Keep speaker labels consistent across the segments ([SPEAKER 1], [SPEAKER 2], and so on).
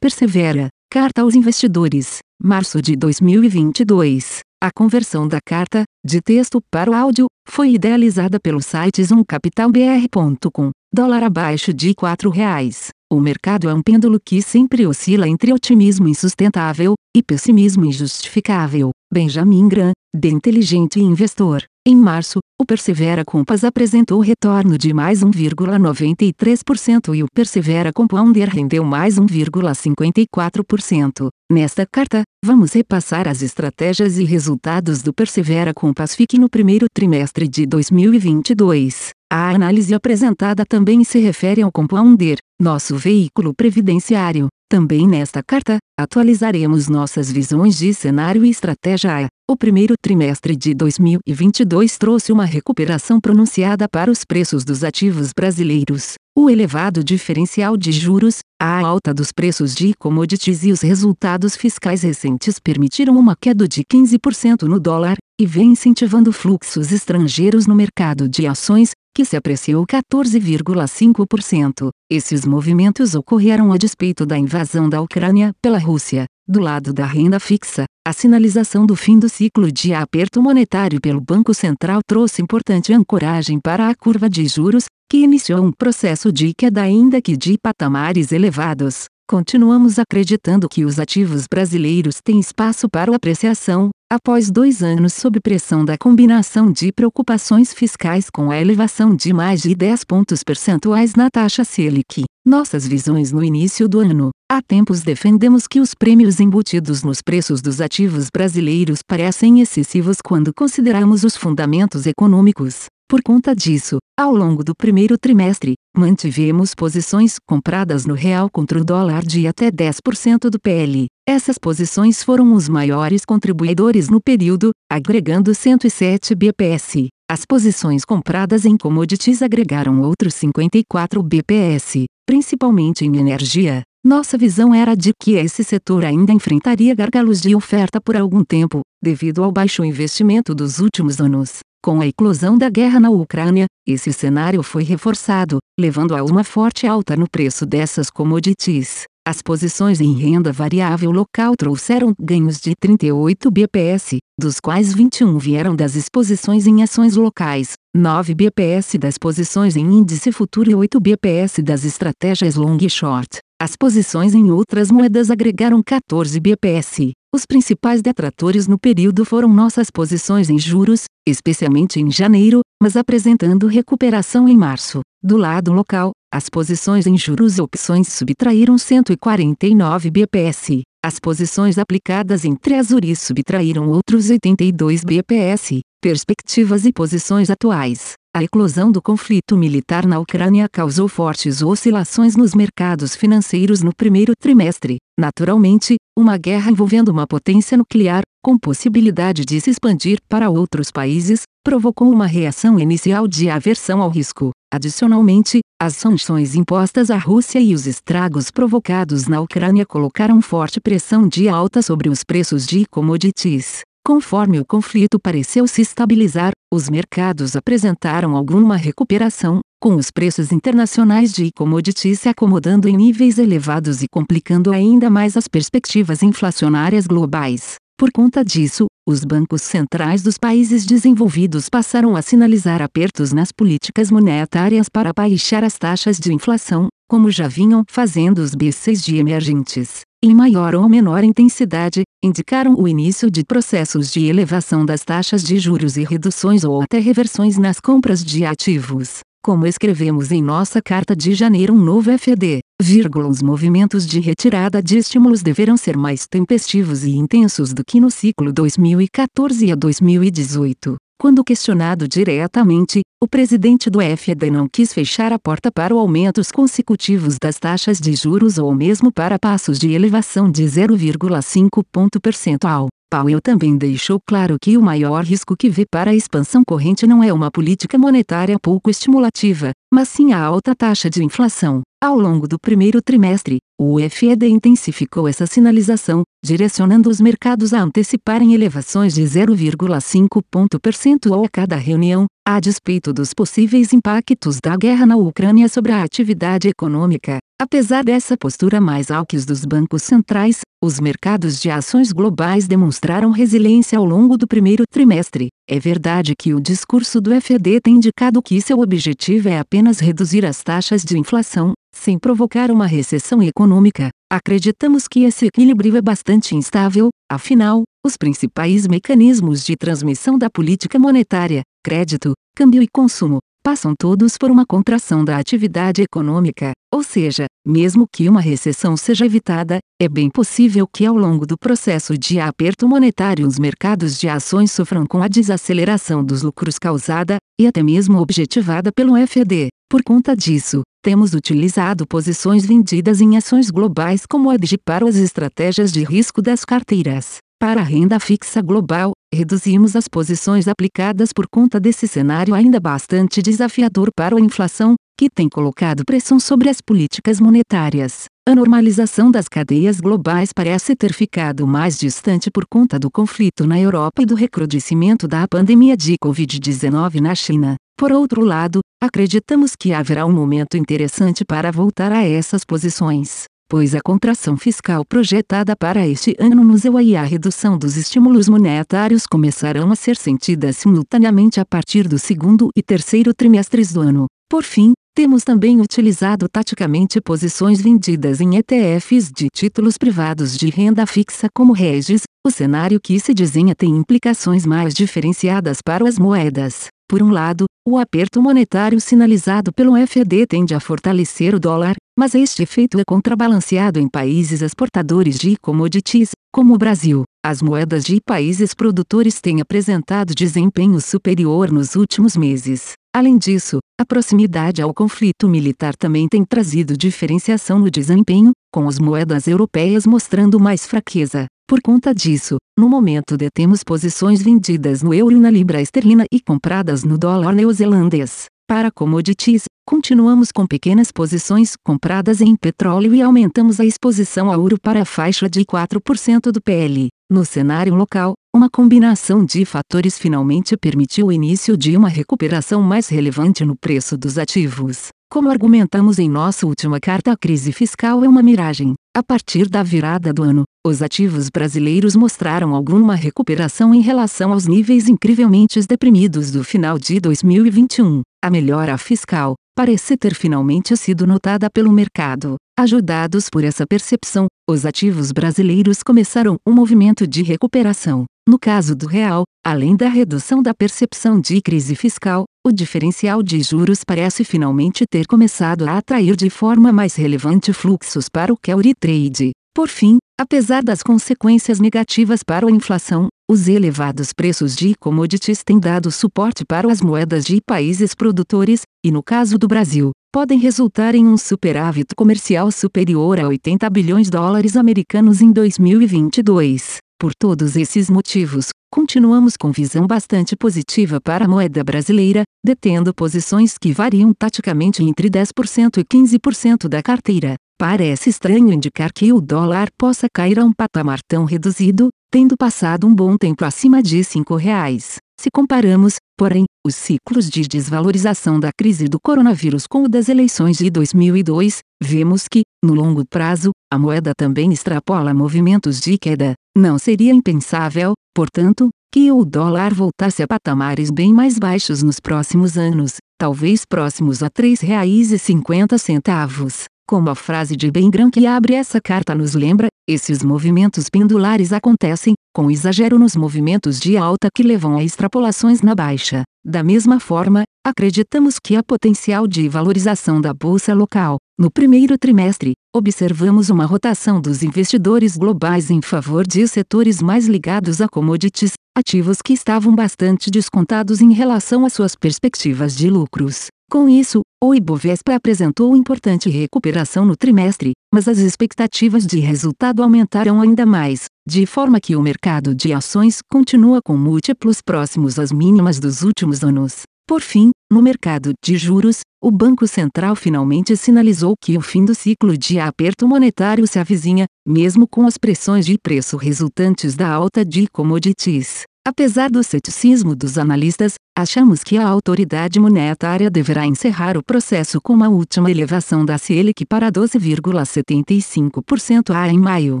[SPEAKER 1] Persevera. Carta aos investidores. Março de 2022. A conversão da carta, de texto para o áudio, foi idealizada pelo site zoomcapitalbr.com. Dólar abaixo de R$ 4,00. O mercado é um pêndulo que sempre oscila entre otimismo insustentável e pessimismo injustificável. Benjamin Graham, de Inteligente Investor. Em março, o Persevera Compass apresentou retorno de mais 1,93% e o Persevera Compounder rendeu mais 1,54%. Nesta carta, vamos repassar as estratégias e resultados do Persevera Compass FIC no primeiro trimestre de 2022. A análise apresentada também se refere ao Compounder, nosso veículo previdenciário. Também nesta carta, atualizaremos nossas visões de cenário e estratégia. O primeiro trimestre de 2022 trouxe uma recuperação pronunciada para os preços dos ativos brasileiros. O elevado diferencial de juros, a alta dos preços de commodities e os resultados fiscais recentes permitiram uma queda de 15% no dólar, e vem incentivando fluxos estrangeiros no mercado de ações, que se apreciou 14,5%. Esses movimentos ocorreram a despeito da invasão da Ucrânia pela Rússia. Do lado da renda fixa, a sinalização do fim do ciclo de aperto monetário pelo Banco Central trouxe importante ancoragem para a curva de juros, que iniciou um processo de queda ainda que de patamares elevados. Continuamos acreditando que os ativos brasileiros têm espaço para apreciação, após dois anos sob pressão da combinação de preocupações fiscais com a elevação de mais de 10 pontos percentuais na taxa Selic. Nossas visões no início do ano. Há tempos defendemos que os prêmios embutidos nos preços dos ativos brasileiros parecem excessivos quando consideramos os fundamentos econômicos. Por conta disso, ao longo do primeiro trimestre, mantivemos posições compradas no real contra o dólar de até 10% do PL. Essas posições foram os maiores contribuidores no período, agregando 107 BPS. As posições compradas em commodities agregaram outros 54 BPS, principalmente em energia. Nossa visão era de que esse setor ainda enfrentaria gargalos de oferta por algum tempo, devido ao baixo investimento dos últimos anos. Com a eclosão da guerra na Ucrânia, esse cenário foi reforçado, levando a uma forte alta no preço dessas commodities. As posições em renda variável local trouxeram ganhos de 38 bps, dos quais 21 vieram das exposições em ações locais, 9 bps das posições em índice futuro e 8 bps das estratégias long e short. As posições em outras moedas agregaram 14 bps. Os principais detratores no período foram nossas posições em juros, especialmente em janeiro, mas apresentando recuperação em março. Do lado local, as posições em juros e opções subtraíram 149 bps. As posições aplicadas em treasuries subtraíram outros 82 bps. Perspectivas e posições atuais. A eclosão do conflito militar na Ucrânia causou fortes oscilações nos mercados financeiros no primeiro trimestre. Naturalmente, uma guerra envolvendo uma potência nuclear, com possibilidade de se expandir para outros países, provocou uma reação inicial de aversão ao risco. Adicionalmente, as sanções impostas à Rússia e os estragos provocados na Ucrânia colocaram forte pressão de alta sobre os preços de commodities. Conforme o conflito pareceu se estabilizar, os mercados apresentaram alguma recuperação, com os preços internacionais de commodities se acomodando em níveis elevados e complicando ainda mais as perspectivas inflacionárias globais. Por conta disso, os bancos centrais dos países desenvolvidos passaram a sinalizar apertos nas políticas monetárias para baixar as taxas de inflação, como já vinham fazendo os B6 de emergentes em maior ou menor intensidade, indicaram o início de processos de elevação das taxas de juros e reduções ou até reversões nas compras de ativos. Como escrevemos em nossa carta de janeiro um novo FED, vírgula, os movimentos de retirada de estímulos deverão ser mais tempestivos e intensos do que no ciclo 2014 a 2018. Quando questionado diretamente, o presidente do FED não quis fechar a porta para aumentos consecutivos das taxas de juros ou mesmo para passos de elevação de 0,5 ponto percentual. Powell também deixou claro que o maior risco que vê para a expansão corrente não é uma política monetária pouco estimulativa, mas sim a alta taxa de inflação. Ao longo do primeiro trimestre, o FED intensificou essa sinalização, direcionando os mercados a anteciparem elevações de 0,5 ponto percentual a cada reunião, a despeito dos possíveis impactos da guerra na Ucrânia sobre a atividade econômica. Apesar dessa postura mais alques dos bancos centrais, os mercados de ações globais demonstraram resiliência ao longo do primeiro trimestre. É verdade que o discurso do FED tem indicado que seu objetivo é apenas reduzir as taxas de inflação, sem provocar uma recessão econômica. Acreditamos que esse equilíbrio é bastante instável, afinal, os principais mecanismos de transmissão da política monetária, crédito, câmbio e consumo, passam todos por uma contração da atividade econômica, ou seja, mesmo que uma recessão seja evitada, é bem possível que ao longo do processo de aperto monetário os mercados de ações sofram com a desaceleração dos lucros causada, e até mesmo objetivada pelo FED. Por conta disso, temos utilizado posições vendidas em ações globais como hedge para as estratégias de risco das carteiras. Para a renda fixa global, reduzimos as posições aplicadas por conta desse cenário ainda bastante desafiador para a inflação, que tem colocado pressão sobre as políticas monetárias. A normalização das cadeias globais parece ter ficado mais distante por conta do conflito na Europa e do recrudescimento da pandemia de Covid-19 na China. Por outro lado, acreditamos que haverá um momento interessante para voltar a essas posições pois a contração fiscal projetada para este ano no ZEUA e a redução dos estímulos monetários começarão a ser sentidas simultaneamente a partir do segundo e terceiro trimestres do ano. Por fim, temos também utilizado taticamente posições vendidas em ETFs de títulos privados de renda fixa como REGIS. O cenário que se desenha tem implicações mais diferenciadas para as moedas. Por um lado, o aperto monetário sinalizado pelo FED tende a fortalecer o dólar, mas este efeito é contrabalanceado em países exportadores de commodities, como o Brasil. As moedas de países produtores têm apresentado desempenho superior nos últimos meses. Além disso, a proximidade ao conflito militar também tem trazido diferenciação no desempenho, com as moedas europeias mostrando mais fraqueza. Por conta disso, no momento detemos posições vendidas no euro e na libra esterlina e compradas no dólar neozelandês. Para commodities, continuamos com pequenas posições compradas em petróleo e aumentamos a exposição ao ouro para a faixa de 4% do PL. No cenário local, uma combinação de fatores finalmente permitiu o início de uma recuperação mais relevante no preço dos ativos. Como argumentamos em nossa última carta, a crise fiscal é uma miragem. A partir da virada do ano, os ativos brasileiros mostraram alguma recuperação em relação aos níveis incrivelmente deprimidos do final de 2021. A melhora fiscal parece ter finalmente sido notada pelo mercado. Ajudados por essa percepção, os ativos brasileiros começaram um movimento de recuperação. No caso do real, além da redução da percepção de crise fiscal, o diferencial de juros parece finalmente ter começado a atrair de forma mais relevante fluxos para o carry trade. Por fim, apesar das consequências negativas para a inflação, os elevados preços de commodities têm dado suporte para as moedas de países produtores, e no caso do Brasil, podem resultar em um superávit comercial superior a 80 bilhões de dólares americanos em 2022. Por todos esses motivos, continuamos com visão bastante positiva para a moeda brasileira, detendo posições que variam taticamente entre 10% e 15% da carteira. Parece estranho indicar que o dólar possa cair a um patamar tão reduzido, tendo passado um bom tempo acima de R$ 5,00. Se comparamos, porém, os ciclos de desvalorização da crise do coronavírus com o das eleições de 2002, vemos que, no longo prazo, a moeda também extrapola movimentos de queda. Não seria impensável, portanto, que o dólar voltasse a patamares bem mais baixos nos próximos anos, talvez próximos a R$ 3,50. Como a frase de Bengram que abre essa carta nos lembra, esses movimentos pendulares acontecem, com exagero nos movimentos de alta que levam a extrapolações na baixa. Da mesma forma, acreditamos que há potencial de valorização da bolsa local. No primeiro trimestre, observamos uma rotação dos investidores globais em favor de setores mais ligados a commodities, ativos que estavam bastante descontados em relação às suas perspectivas de lucros. Com isso, o Ibovespa apresentou importante recuperação no trimestre, mas as expectativas de resultado aumentaram ainda mais, de forma que o mercado de ações continua com múltiplos próximos às mínimas dos últimos anos. Por fim, no mercado de juros, o Banco Central finalmente sinalizou que o fim do ciclo de aperto monetário se avizinha, mesmo com as pressões de preço resultantes da alta de commodities. Apesar do ceticismo dos analistas, achamos que a autoridade monetária deverá encerrar o processo com uma última elevação da Selic para 12,75% a em maio.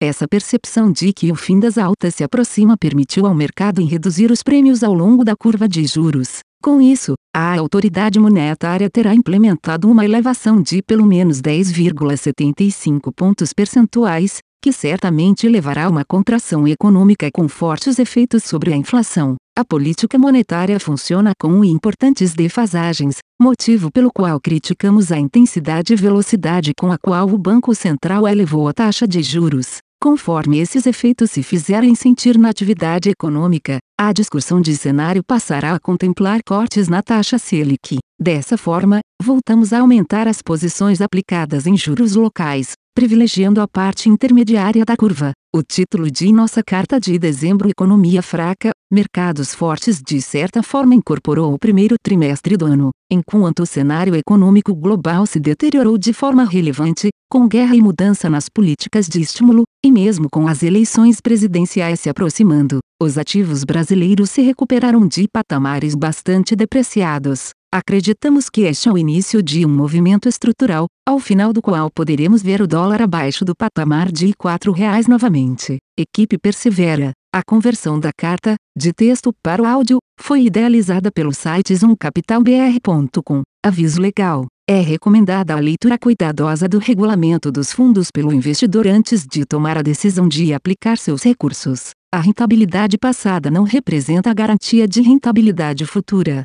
[SPEAKER 1] Essa percepção de que o fim das altas se aproxima permitiu ao mercado em reduzir os prêmios ao longo da curva de juros. Com isso, a autoridade monetária terá implementado uma elevação de pelo menos 10,75 pontos percentuais, que certamente levará a uma contração econômica com fortes efeitos sobre a inflação. A política monetária funciona com importantes defasagens, motivo pelo qual criticamos a intensidade e velocidade com a qual o Banco Central elevou a taxa de juros. Conforme esses efeitos se fizerem sentir na atividade econômica, a discussão de cenário passará a contemplar cortes na taxa Selic. Dessa forma, voltamos a aumentar as posições aplicadas em juros locais, privilegiando a parte intermediária da curva. O título de nossa carta de dezembro Economia Fraca, Mercados Fortes de certa forma incorporou o primeiro trimestre do ano, enquanto o cenário econômico global se deteriorou de forma relevante, com guerra e mudança nas políticas de estímulo, e mesmo com as eleições presidenciais se aproximando, os ativos brasileiros se recuperaram de patamares bastante depreciados. Acreditamos que este é o início de um movimento estrutural, ao final do qual poderemos ver o dólar abaixo do patamar de R$ 4,00 novamente. Equipe persevera. A conversão da carta, de texto para o áudio, foi idealizada pelo site zoomcapitalbr.com. Aviso legal. É recomendada a leitura cuidadosa do regulamento dos fundos pelo investidor antes de tomar a decisão de aplicar seus recursos. A rentabilidade passada não representa a garantia de rentabilidade futura.